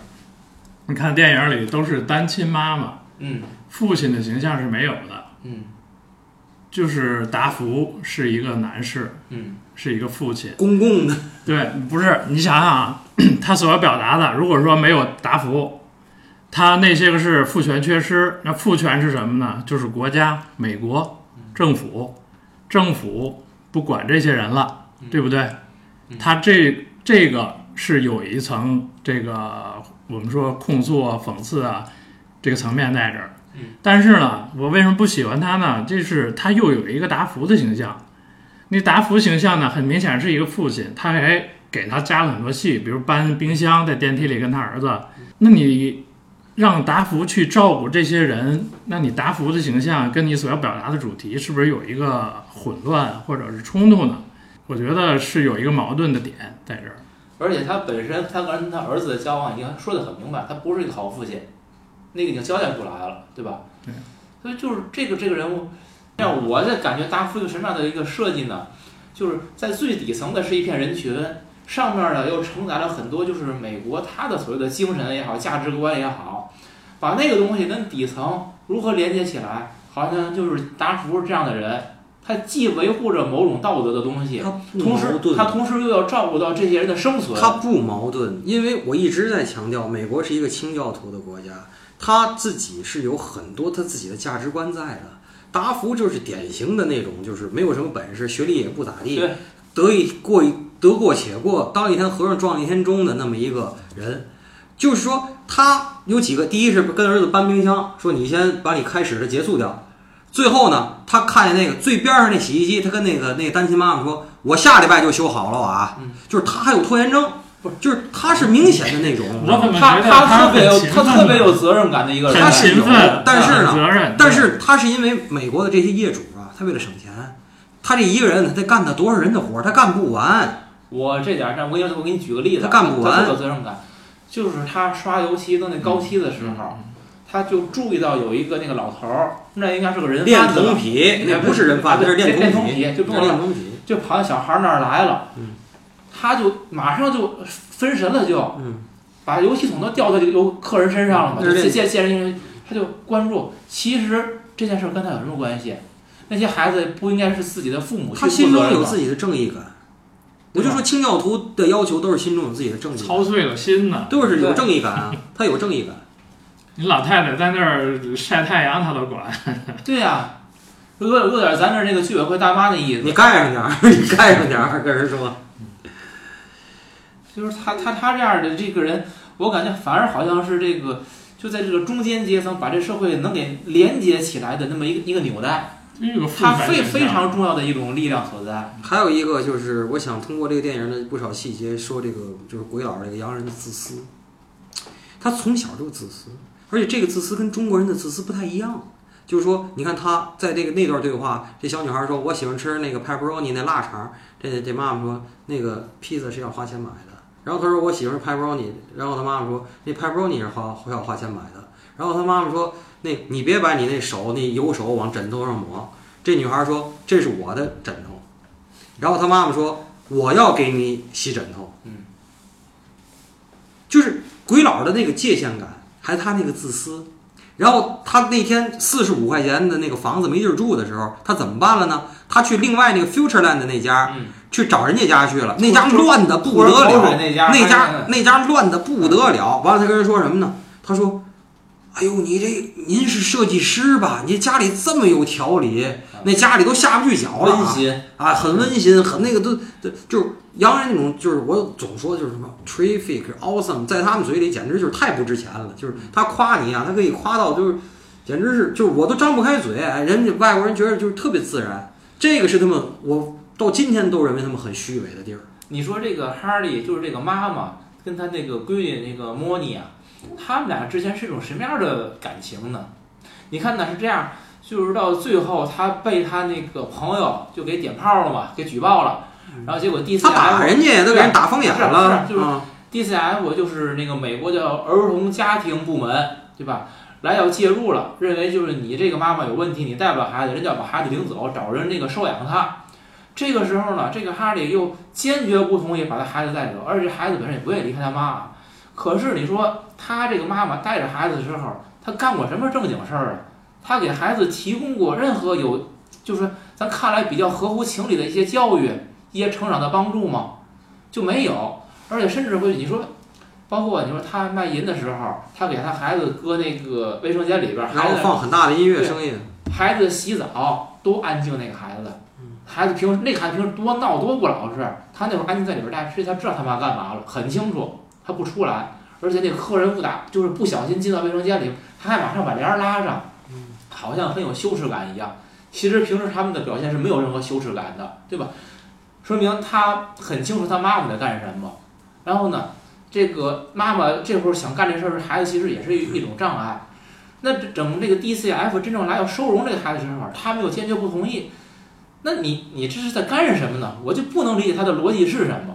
你看电影里都是单亲妈妈，嗯父亲的形象是没有的，嗯就是达福是一个男士，嗯是一个父亲。公共的，对，不是你想想啊，他所要表达的，如果说没有达福，他那些个是父权缺失，那父权是什么呢？就是国家、美国政府，政府不管这些人了，对不对？嗯他这这个是有一层这个我们说控诉啊、讽刺啊这个层面在这儿嗯。但是呢，我为什么不喜欢他呢？这是他又有一个达福的形象。那达福形象呢，很明显是一个父亲，他还给他加了很多戏，比如搬冰箱在电梯里跟他儿子。那你让达福去照顾这些人，那你达福的形象跟你所要表达的主题是不是有一个混乱或者是冲突呢？我觉得是有一个矛盾的点在这儿。而且他本身他跟他儿子的交往已经说得很明白，他不是一个好父亲，那个已经交代出来了，对吧？对。所以就是这个这个人物，让我的感觉达夫一个什么样的一个设计呢？就是在最底层的是一片人群，上面呢又承载了很多就是美国他的所谓的精神也好，价值观也好，把那个东西跟底层如何连接起来，好像就是达福这样的人，他既维护着某种道德的东西，他同时他同时又要照顾到这些人的生存。他不矛盾，因为我一直在强调，美国是一个清教徒的国家，他自己是有很多他自己的价值观在的。达福就是典型的那种，就是没有什么本事，学历也不咋地，对得意过一得过且过，当一天和尚撞一天钟的那么一个人。就是说，他有几个，第一是跟儿子搬冰箱，说你先把你开始的结束掉。最后呢，他看见那个最边上那洗衣机，他跟那个那个单亲妈妈说：“我下礼拜就修好了啊。”就是他还有拖延症。不是，就是他是明显的那种，他他特别有他特别有责任感的一个人，很他是有勤奋，但是呢但是他是因为美国的这些业主啊，他为了省钱，他这一个人他得干他多少人的活儿，他干不完。我这点儿上，我给你我给你举个例子，他干不完他特有责任感，就是他刷油漆弄那高漆的时候，他就注意到有一个那个老头儿，那应该是个人练贩子吧铜皮，那不是人贩子，是练铜铜皮就中了。就跑到小孩那儿来了，嗯他就马上就分神了就，嗯，把油漆桶都掉到这个有客人身上了嘛，就见见人他就关注，其实这件事儿跟他有什么关系？那些孩子不应该是自己的父母去他心中有自己的正义感。我就说清教徒的要求都是心中有自己的正义感，操碎了心呢。都是有正义感啊，他有正义感。你老太太在那儿晒太阳，他都管。对呀、有点有点咱这儿那个居委会大妈的意思你，盖上点儿，你盖上点儿，跟人说。就是他他他这样的这个人，我感觉反而好像是这个就在这个中间阶层把这社会能给连接起来的那么一个一个纽带，它非非常重要的一种力量所在。还有一个就是，我想通过这个电影的不少细节说这个，就是鬼佬这个洋人的自私。他从小就自私，而且这个自私跟中国人的自私不太一样。就是说，你看他在这个那段对话，这小女孩说：“我喜欢吃那个 pepperoni 那腊肠。”这这妈妈说：“那个披萨是要花钱买的。”然后他说：“我喜欢吃 pepperoni。”然后他妈妈说：“那 pepperoni 是花要花钱买的。”然后他妈妈说：“那你别把你那手那油手往枕头上抹。”这女孩说：“这是我的枕头。”然后他妈妈说：“我要给你洗枕头。”嗯，就是鬼佬的那个界限感，还有他那个自私。然后他那天四十五块钱的那个房子没地儿住的时候，他怎么办了呢？他去另外那个 Futureland 的那家嗯，去找人家家去了，那家乱的不得了，那家那哎家那家乱的不得了。完了，他跟人说什么呢？他说：“哎呦，你这您是设计师吧？你家里这么有条理，那家里都下不去脚了啊。”温馨，啊，很温馨，很那个都，都就是洋人那种，就是我总说就是什么 terrific、awesome，在他们嘴里简直就是太不值钱了。就是他夸你啊，他可以夸到就是，简直是就是我都张不开嘴，哎人家外国人觉得就是特别自然。这个是他们，我到今天都认为他们很虚伪的地儿。你说这个哈利就是这个妈妈跟他那个闺女那个莫妮啊，他们俩之间是一种什么样的感情呢？你看呢是这样，就是到最后他被他那个朋友就给点炮了嘛，给举报了，然后结果 DCF 他打人家都给人打疯眼了是是就是啊！DCF 就是那个美国叫儿童家庭部门，对吧？来要介入了，认为就是你这个妈妈有问题，你带不了孩子，人家要把孩子领走，找人那个收养他。这个时候呢，这个哈利又坚决不同意把他孩子带走，而且孩子本身也不愿意离开他妈。可是你说他这个妈妈带着孩子的时候，他干过什么正经事儿啊？他给孩子提供过任何有，就是咱看来比较合乎情理的一些教育、一些成长的帮助吗？就没有，而且甚至会你说，包括你说他卖淫的时候，他给他孩子搁那个卫生间里边儿，然后孩子放很大的音乐声音，孩子洗澡多安静，那个孩子，孩子平时那个孩子平时多闹多不老实，他那会儿安静在里边待，所以他知道他妈干嘛了，很清楚，他不出来，而且那个客人误打就是不小心进到卫生间里，他还马上把帘儿拉上，好像很有羞耻感一样。其实平时他们的表现是没有任何羞耻感的，对吧？说明他很清楚他妈妈在干什么。然后呢，这个妈妈这会儿想干这事儿，孩子其实也是一一种障碍。那整这个 DCF 真正来要收容这个孩子的时候，他们又坚决不同意。那你你这是在干什么呢？我就不能理解他的逻辑是什么。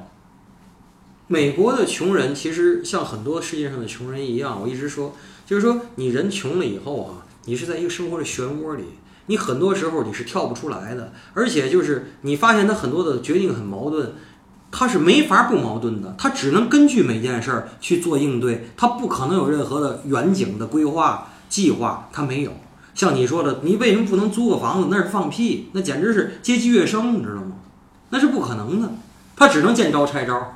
美国的穷人其实像很多世界上的穷人一样，我一直说，就是说你人穷了以后啊，你是在一个生活的漩涡里，你很多时候你是跳不出来的，而且就是你发现他很多的决定很矛盾，他是没法不矛盾的，他只能根据每件事儿去做应对，他不可能有任何的远景的规划计划，他没有。像你说的，你为什么不能租个房子？那是放屁，那简直是阶级跃升，你知道吗？那是不可能的，他只能见招拆招。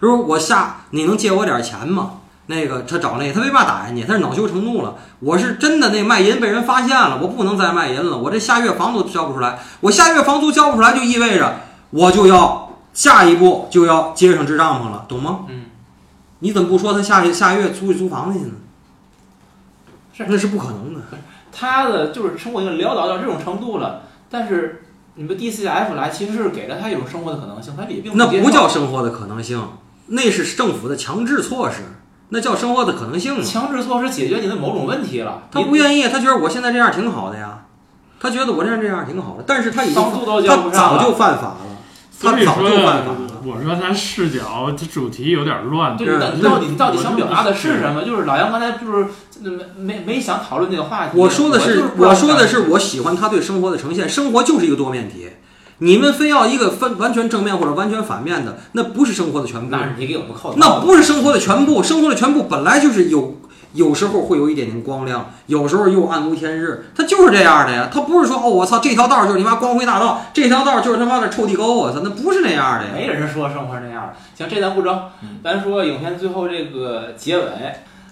比如我下，你能借我点钱吗？那个他找那个，他为嘛打人家？他是恼羞成怒了。我是真的那卖淫被人发现了，我不能再卖淫了。我这下月房租交不出来，我下月房租交不出来，就意味着我就要下一步就要接上支帐篷了，懂吗？嗯，你怎么不说他下下月租去租房子去呢？是那是不可能的。他的就是生活已经潦倒到这种程度了，但是你们 DCF 来其实是给了他一种生活的可能性，他也并那不叫生活的可能性，那是政府的强制措施，那叫生活的可能性嘛。强制措施解决你的某种问题了，他不愿意，他觉得我现在这样挺好的呀，他觉得我这样这样挺好的，但是他已经他早就犯法了，他早就犯法了。我说他视角这主题有点乱。对，是你到你到底到底想表达的是什么？就是老杨刚才就是没没没想讨论这个话题。我说的是我说的是我喜欢他对生活的呈现，生活就是一个多面体。你们非要一个分完全正面或者完全反面的，那不是生活的全部，那是你给我们扣的，那不是生活的全部。生活的全部本来就是有，有时候会有一点点光亮，有时候又暗无天日，它就是这样的呀。它不是说哦，我操，这条道就是你妈光辉大道，这条道就是他妈的臭地沟，我操，那不是那样的呀。没人说生活那样的。行，这咱不争，咱说影片最后这个结尾，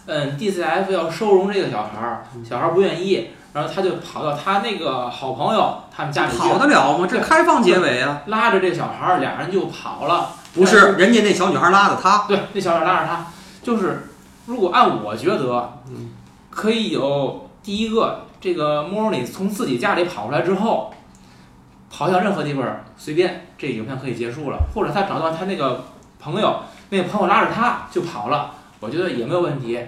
嗯，DCF 要收容这个小孩儿，小孩儿不愿意，然后他就跑到他那个好朋友他们家里去，跑得了吗？这开放结尾啊！拉着这小孩儿，俩人就跑了。不是，人家那小女孩拉着他，对，那小女孩拉着他，就是如果按我觉得，嗯可以有第一个，这个莫里从自己家里跑出来之后，跑向任何地方随便，这影片可以结束了，或者他找到他那个朋友，那个朋友拉着他就跑了，我觉得也没有问题。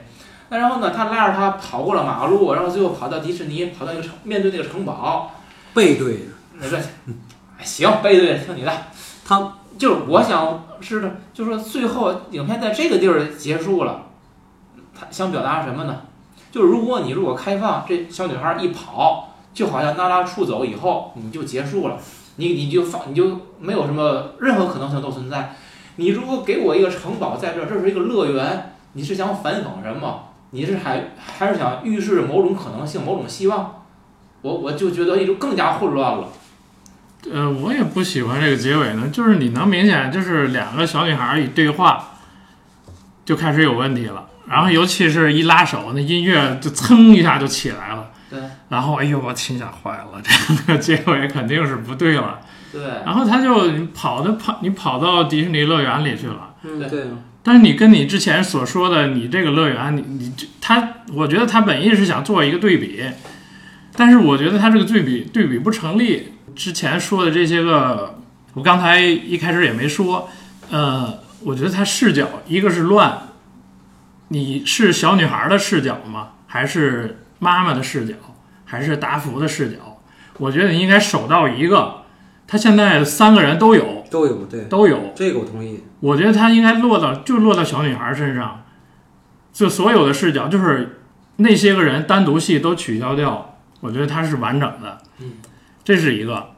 那然后呢，他拉着他跑过了马路，然后最后跑到迪士尼，跑到一个城，面对那个城堡，背对着那个，哎行，背对着听你的。他，就是我想是的，就是说最后影片在这个地儿结束了，他想表达什么呢？就是如果你如果开放，这小女孩一跑，就好像娜拉出走以后，你就结束了，你你就放你就没有什么任何可能性都存在。你如果给我一个城堡在这儿，这是一个乐园，你是想反讽什么？你是还还是想预示某种可能性、某种希望？我我就觉得一种更加混乱了。呃，我也不喜欢这个结尾呢，就是你能明显就是两个小女孩一对话，就开始有问题了。然后尤其是一拉手，那音乐就噌一下就起来了。对然后哎呦，我心想坏了，这个结尾肯定是不对了。对，然后他就跑的跑，你跑到迪士尼乐园里去了。嗯，对啊，但是你跟你之前所说的，你这个乐园，你你他，我觉得他本意是想做一个对比，但是我觉得他这个对比对比不成立。之前说的这些个，我刚才一开始也没说，呃，我觉得他视角一个是乱，你是小女孩的视角吗？还是妈妈的视角？还是达芙的视角？我觉得你应该守到一个，他现在三个人都有，都有对，都有，这个我同意。我觉得他应该落到就落到小女孩身上，就所有的视角就是那些个人单独戏都取消掉，我觉得它是完整的。嗯，这是一个。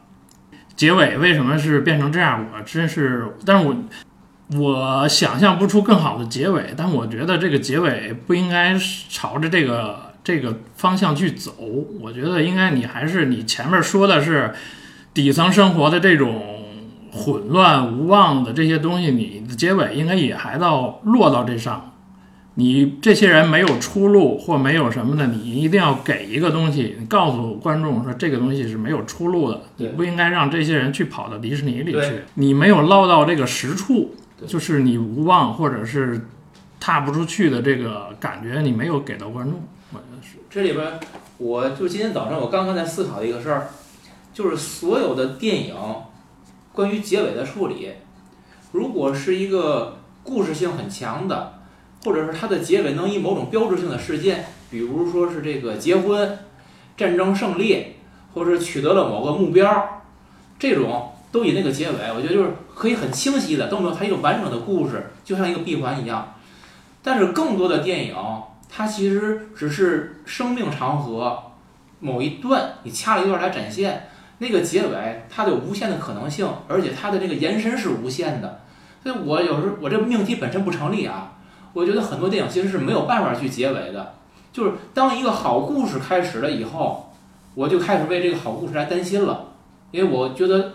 结尾为什么是变成这样？我真是，但是我我想象不出更好的结尾，但我觉得这个结尾不应该是朝着这个这个方向去走。我觉得应该你还是你前面说的是底层生活的这种混乱无望的这些东西，你的结尾应该也还到落到这上。你这些人没有出路或没有什么的，你一定要给一个东西，你告诉观众说这个东西是没有出路的，你不应该让这些人去跑到迪士尼里去。你没有捞到这个实处，就是你无望或者是踏不出去的这个感觉，你没有给到观众。我觉得是。这里边，我就今天早上我刚刚在思考的一个事儿，就是所有的电影关于结尾的处理，如果是一个故事性很强的，或者是它的结尾能以某种标志性的事件，比如说是这个结婚、战争胜利，或者取得了某个目标，这种都以那个结尾，我觉得就是可以很清晰的，都没有它一个完整的故事，就像一个闭环一样。但是更多的电影，它其实只是生命长河某一段，你掐了一段来展现那个结尾，它有无限的可能性，而且它的这个延伸是无限的。所以我有时候我这命题本身不成立啊，我觉得很多电影其实是没有办法去结尾的。就是当一个好故事开始了以后，我就开始为这个好故事来担心了，因为我觉得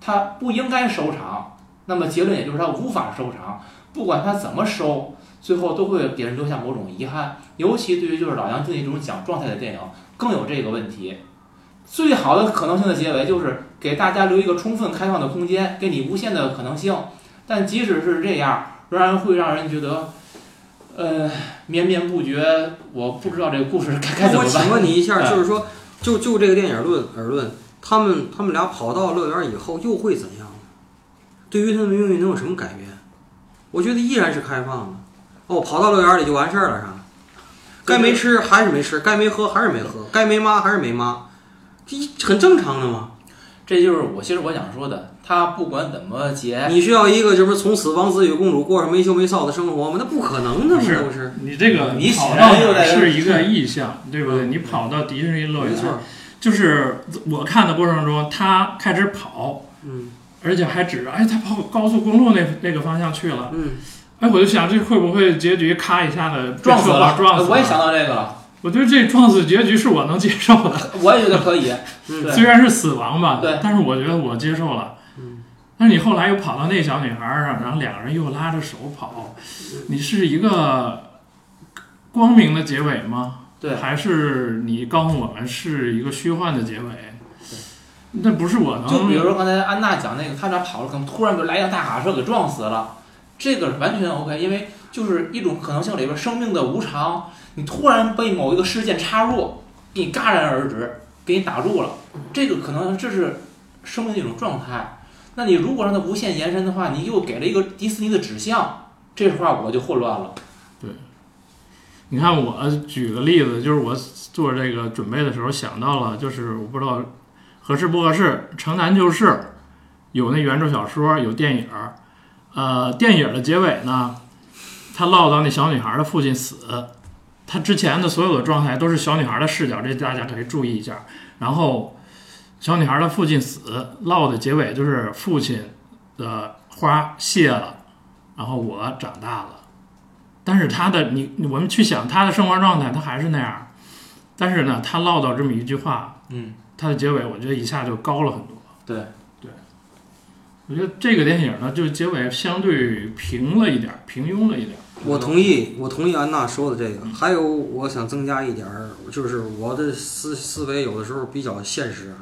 它不应该收场，那么结论也就是它无法收场，不管它怎么收。最后都会给人留下某种遗憾，尤其对于就是老杨经济这种讲状态的电影，更有这个问题。最好的可能性的结尾就是给大家留一个充分开放的空间，给你无限的可能性。但即使是这样，仍然会让人觉得，呃，绵绵不绝。我不知道这个故事该该怎么。我请问你一下，就是说，就就这个电影论而论，他们他们俩跑到乐园以后又会怎样？对于他们的命运能有什么改变？我觉得依然是开放的。哦，跑到乐园里就完事儿了是吧？该没吃还是没吃，该没喝还是没喝，该没妈还是没妈，这很正常的嘛。这就是我其实我想说的，他不管怎么结，你需要一个就是从此王子与公主过上没羞没臊的生活吗？那不可能的嘛，不是不是？你这个你跑到是一个意向，对不对？嗯你跑到迪士尼乐园，没错，就是我看的过程中，他开始跑，嗯而且还指着，哎，他跑高速公路那那个方向去了。嗯，哎，我就想这会不会结局咔一下子撞死了，撞死了？我也想到这个了，我觉得这撞死结局是我能接受的，我也觉得可以。嗯虽然是死亡吧，对但是我觉得我接受了。嗯，但是你后来又跑到那小女孩上，然后两个人又拉着手跑，你是一个光明的结尾吗？对还是你告诉我们是一个虚幻的结尾？那不是我能。就比如说刚才安娜讲那个，他俩跑了，可能突然就来一辆大卡车给撞死了，这个完全 OK，因为就是一种可能性里边生命的无常，你突然被某一个事件插入，给你戛然而止，给你打住了，这个可能这是生命的一种状态。那你如果让它无限延伸的话，你又给了一个迪士尼的指向，这话我就混乱了。对你看，我举个例子，就是我做这个准备的时候想到了，就是我不知道合适不合适，《城南旧事》有那原著小说，有电影儿。呃，电影的结尾呢，他落到那小女孩的父亲死，他之前的所有的状态都是小女孩的视角，这大家可以注意一下。然后，小女孩的父亲死，唠的结尾就是父亲的花谢了，然后我长大了。但是他的你，我们去想他的生活状态，他还是那样。但是呢，他唠叨这么一句话，嗯，他的结尾我觉得一下就高了很多。对，我觉得这个电影呢，就结尾相对平了一点儿，平庸了一点儿。我同意，我同意安娜说的这个。还有，我想增加一点儿，就是我的思思维有的时候比较现实啊。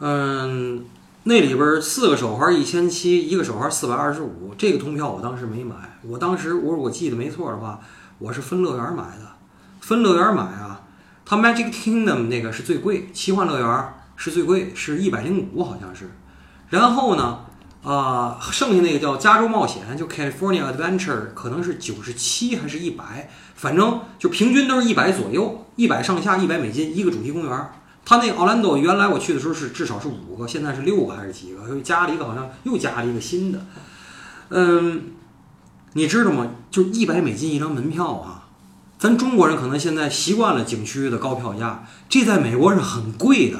嗯，那里边儿四个手环一千七，一个手环四百二十五，这个通票我当时没买。我当时我我记得没错的话，我是分乐园买的。分乐园买啊，它 Magic Kingdom 那个是最贵，奇幻乐园是最贵，是一百零五好像是。然后呢，啊、剩下那个叫加州冒险，就 California Adventure，可能是九十七还是一百，反正就平均都是一百左右，一百上下，一百美金一个主题公园。它那个奥兰多原来我去的时候是至少是五个，现在是六个还是几个？又加了一个，好像又加了一个新的。嗯，你知道吗？就一百美金一张门票啊，咱中国人可能现在习惯了景区的高票价，这在美国是很贵的。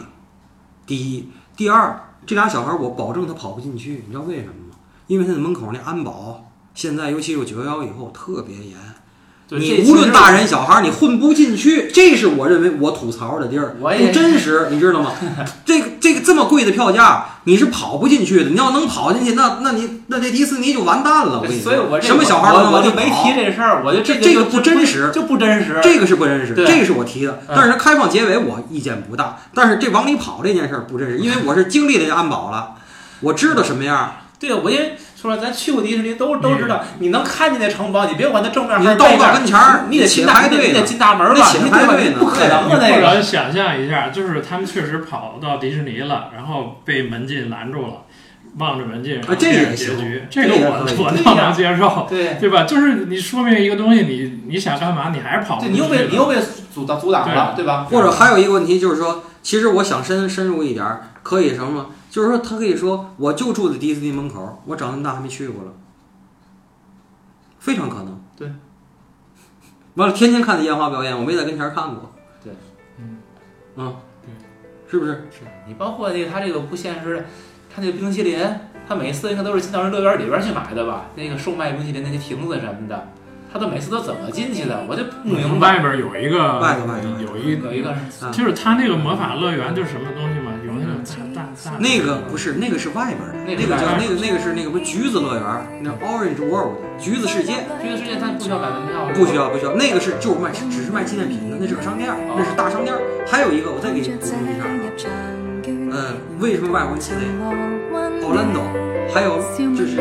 第一，第二，这俩小孩我保证他跑不进去，你知道为什么吗？因为他的门口那安保现在尤其是九幺幺以后特别严，你无论大人小孩，你混不进去，这是我认为我吐槽的地儿，不真实，你知道吗？这个这个这么贵的票价，你是跑不进去的。你要能跑进去，那那你那这迪士尼就完蛋了。我跟你说，所以我这什么小孩都能我我就往进跑没提这事儿，我就这个这个不真实就不真实。这个是不真实，对这个是我提的。嗯但是开放结尾我意见不大，但是这往里跑这件事儿不真实，因为我是经历了这安保了，我知道什么样。对，我因为说咱去过迪士尼都都知道，你能看见那城堡，你别管它正面还是背面，跟前儿，你得且进大你得排队你得进大门你得吧，且你对吧？排队不可能的那个。者想象一下，就是他们确实跑到迪士尼了，然后被门禁拦住了，望着门禁，啊这也是结局，这这个我我倒能接受，对，对吧？就是你说明一个东西，你你想干嘛，你还是跑不。你又被你又被阻挡阻挡了，对吧？或者还有一个问题就是说，其实我想深深入一点儿，可以什么吗？就是说，他可以说，我就住在迪士尼门口，我长那么大还没去过了，非常可能。对。完了，天天看的烟花表演，我没在跟前看过。对。嗯。啊。对。是不是？是你包括那个他这个不现实的，他那个冰淇淋，他每次应该都是进到人乐园里边去买的吧？那个售卖冰淇淋那些亭子什么的，他都每次都怎么进去的？我就不明白。外边有一个外头外头有一有一个啊就是他那个魔法乐园就是什么东西那个不是，那个是外边儿的，那个叫那个那个是那个不是橘子乐园儿，那 Orange World 橘子世界。橘子世界它不需要买门票，不需要，不需要，那个是就是卖，只是卖纪念品的，那是个商店，那是大商店。还有一个，我再给你补充一下啊，嗯，为什么外国人起这个？奥兰多，还有就是